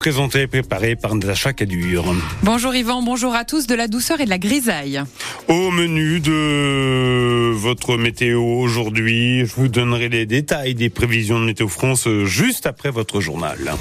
Présenté et préparé par Natacha Cadure. Bonjour Yvan, bonjour à tous, de la douceur et de la grisaille. Au menu de votre météo aujourd'hui, je vous donnerai les détails des prévisions de Météo France juste après votre journal.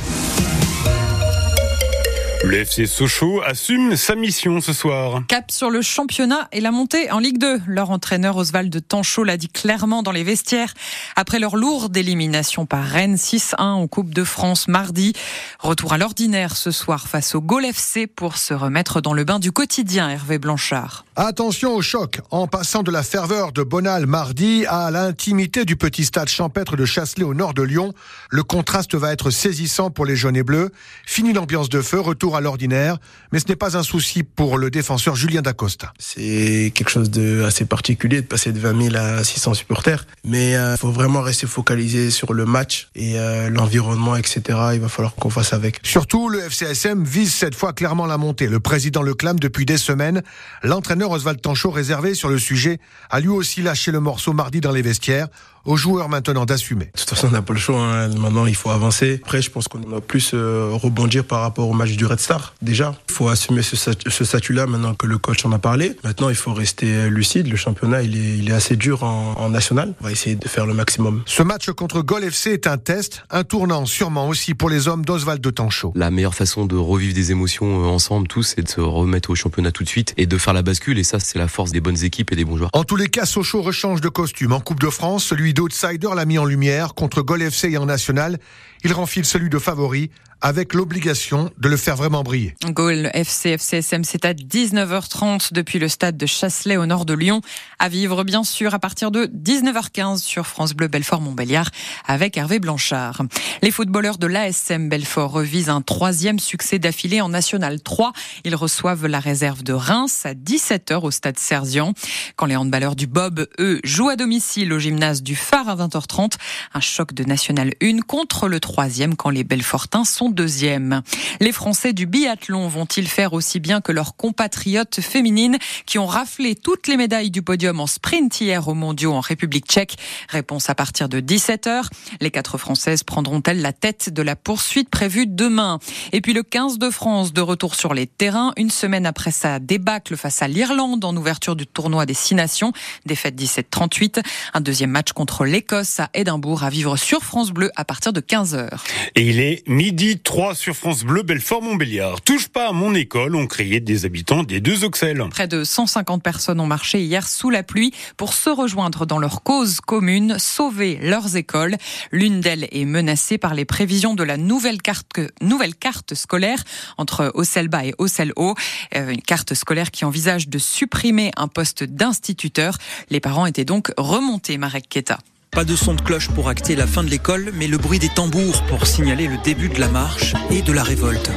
Le FC Sochaux assume sa mission ce soir. Cap sur le championnat et la montée en Ligue 2. Leur entraîneur Oswald Tanchot l'a dit clairement dans les vestiaires après leur lourde élimination par Rennes 6-1 en Coupe de France mardi. Retour à l'ordinaire ce soir face au Gol FC pour se remettre dans le bain du quotidien Hervé Blanchard. Attention au choc en passant de la ferveur de Bonal mardi à l'intimité du petit stade champêtre de Chasselet au nord de Lyon. Le contraste va être saisissant pour les jaunes et bleus. Fini l'ambiance de feu, retour à l'ordinaire, mais ce n'est pas un souci pour le défenseur Julien Dacosta. C'est quelque chose de assez particulier de passer de 20 000 à 600 supporters, mais il euh, faut vraiment rester focalisé sur le match et euh, l'environnement, etc. Il va falloir qu'on fasse avec. Surtout, le FCSM vise cette fois clairement la montée. Le président le clame depuis des semaines. L'entraîneur Oswald Tanchot, réservé sur le sujet, a lui aussi lâché le morceau mardi dans les vestiaires aux joueurs maintenant d'assumer. De toute façon, on n'a pas le choix. Hein. Maintenant, il faut avancer. Après, je pense qu'on doit plus euh, rebondir par rapport au match du Red Star. Déjà, il faut assumer ce, statut-là maintenant que le coach en a parlé. Maintenant, il faut rester lucide. Le championnat, il est, il est assez dur en, en, national. On va essayer de faire le maximum. Ce match contre Gol FC est un test, un tournant sûrement aussi pour les hommes d'Oswald de Tanchot. La meilleure façon de revivre des émotions euh, ensemble, tous, c'est de se remettre au championnat tout de suite et de faire la bascule. Et ça, c'est la force des bonnes équipes et des bons joueurs. En tous les cas, Sochaux rechange de costume. En Coupe de France, celui d'outsider l'a mis en lumière contre Gol FC et en national. Il renfile celui de favori avec l'obligation de le faire vraiment briller. Gaulle FC FCSM, c'est à 19h30 depuis le stade de Chasselet au nord de Lyon. À vivre bien sûr à partir de 19h15 sur France Bleu Belfort Montbéliard avec Hervé Blanchard. Les footballeurs de l'ASM Belfort revisent un troisième succès d'affilée en National 3. Ils reçoivent la réserve de Reims à 17h au stade Serzian. Quand les handballeurs du Bob, eux, jouent à domicile au gymnase du Phare à 20h30, un choc de National 1 contre le troisième quand les Belfortins sont deuxième. Les Français du biathlon vont-ils faire aussi bien que leurs compatriotes féminines qui ont raflé toutes les médailles du podium en sprint hier aux mondiaux en République tchèque? Réponse à partir de 17h. Les quatre Françaises prendront-elles la tête de la poursuite prévue demain? Et puis le 15 de France de retour sur les terrains, une semaine après sa débâcle face à l'Irlande en ouverture du tournoi des Six Nations, défaite 17-38. Un deuxième match contre l'Écosse à Édimbourg à vivre sur France Bleu à partir de 15h. Et il est midi 3 sur France Bleu, Belfort-Montbéliard. Touche pas à mon école, ont crié des habitants des deux Auxelles. Près de 150 personnes ont marché hier sous la pluie pour se rejoindre dans leur cause commune, sauver leurs écoles. L'une d'elles est menacée par les prévisions de la nouvelle carte, nouvelle carte scolaire entre Auxelles-Bas et Auxelles-Haut. Euh, une carte scolaire qui envisage de supprimer un poste d'instituteur. Les parents étaient donc remontés, Marek Keta. Pas de son de cloche pour acter la fin de l'école, mais le bruit des tambours pour signaler le début de la marche et de la révolte.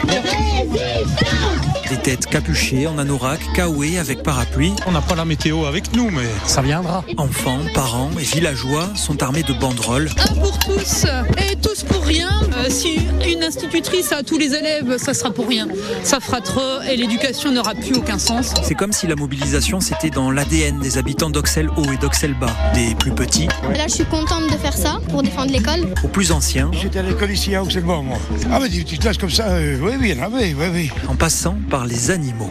Des têtes capuchées en anorak, kaoué avec parapluie. On n'a pas la météo avec nous, mais ça viendra. Enfants, parents et villageois sont armés de banderoles. Un pour tous et tous pour rien. Euh, si une institutrice a tous les élèves, ça sera pour rien. Ça fera trop et l'éducation n'aura plus aucun sens. C'est comme si la mobilisation c'était dans l'ADN des habitants d'Oxel Haut et d'Oxel Bas, des plus petits. Là, je suis contente de faire ça pour défendre l'école. Aux plus anciens. J'étais à l'école ici à Oxel Bas, moi. Ah, mais des petites classes comme ça, euh, oui, oui, oui, oui, oui. En passant par les animaux.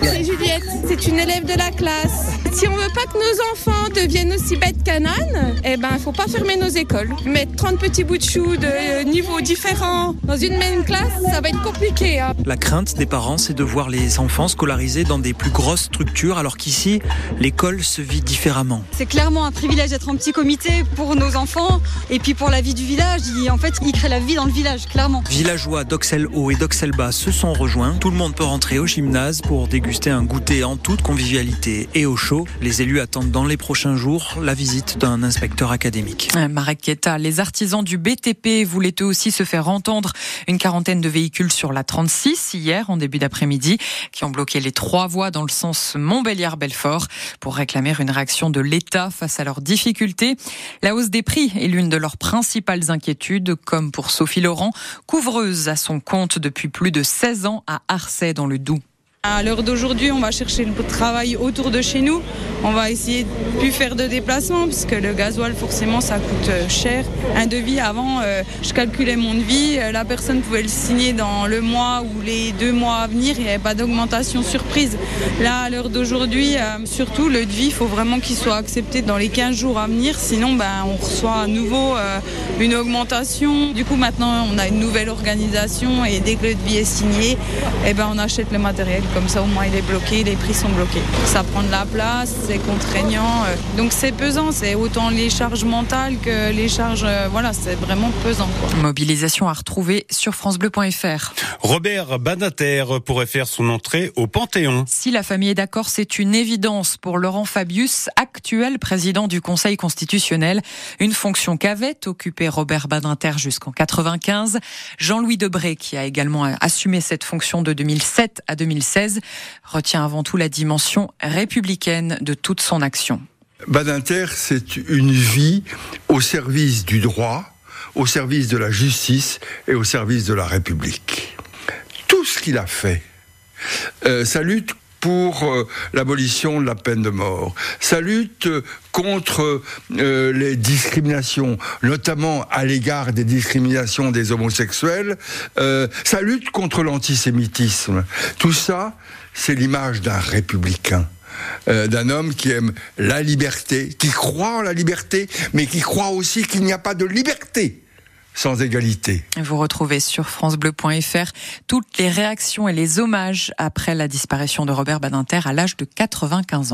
C'est Juliette, c'est une élève de la classe. Si on veut pas que nos enfants deviennent aussi bêtes qu'un âne, eh ben, faut pas fermer nos écoles. Mettre 30 petits bouts de choux de niveaux différents dans une même classe, ça va être compliqué. Hein. La crainte des parents, c'est de voir les enfants scolarisés dans des plus grosses structures, alors qu'ici, l'école se vit différemment. C'est clairement un privilège d'être en petit comité pour nos enfants et puis pour la vie du village. en fait, ils créent la vie dans le village, clairement. Villageois d'Oxel Haut et d'Oxel Bas se sont rejoints. Tout le monde peut rentrer au gymnase pour déguster un goûter en toute convivialité et au chaud. Les élus attendent dans les prochains jours la visite d'un inspecteur académique. Marek Keta, les artisans du BTP voulaient eux aussi se faire entendre. Une quarantaine de véhicules sur la 36 hier en début d'après-midi qui ont bloqué les trois voies dans le sens Montbéliard-Belfort pour réclamer une réaction de l'État face à leurs difficultés. La hausse des prix est l'une de leurs principales inquiétudes, comme pour Sophie Laurent, couvreuse à son compte depuis plus de 16 ans à Arcet dans le Doubs. À l'heure d'aujourd'hui, on va chercher le travail autour de chez nous. On va essayer de plus faire de déplacements puisque le gasoil forcément ça coûte euh, cher. Un devis avant, euh, je calculais mon devis, euh, la personne pouvait le signer dans le mois ou les deux mois à venir, il n'y avait pas d'augmentation surprise. Là, à l'heure d'aujourd'hui, surtout le devis, il faut vraiment qu'il soit accepté dans les 15 jours à venir, sinon ben, on reçoit à nouveau une augmentation. Du coup maintenant on a une nouvelle organisation et dès que le devis est signé, eh ben, on achète le matériel. Comme ça au moins il est bloqué, les prix sont bloqués. Ça prend de la place, c'est contraignant. donc c'est pesant, c'est autant les charges mentales que les charges. voilà, c'est vraiment pesant. Mobilisation à retrouver sur FranceBleu.fr. Robert Banater pourrait faire son entrée au Panthéon. Si la famille est d'accord, c'est une évidence pour Laurent Fabius, actuel président du Conseil constitutionnel. Une fonction qu'avait occupée Robert Badinter jusqu'en 95. Jean-Louis Debré, qui a également assumé cette fonction de 2007 à 2016, retient avant tout la dimension républicaine de toute son action. Badinter, c'est une vie au service du droit, au service de la justice et au service de la République. Tout ce qu'il a fait, euh, sa lutte pour euh, l'abolition de la peine de mort, sa lutte contre euh, les discriminations, notamment à l'égard des discriminations des homosexuels, sa lutte contre l'antisémitisme, tout ça, c'est l'image d'un républicain. Euh, d'un homme qui aime la liberté, qui croit en la liberté, mais qui croit aussi qu'il n'y a pas de liberté sans égalité. Vous retrouvez sur francebleu.fr toutes les réactions et les hommages après la disparition de Robert Badinter à l'âge de 95 ans.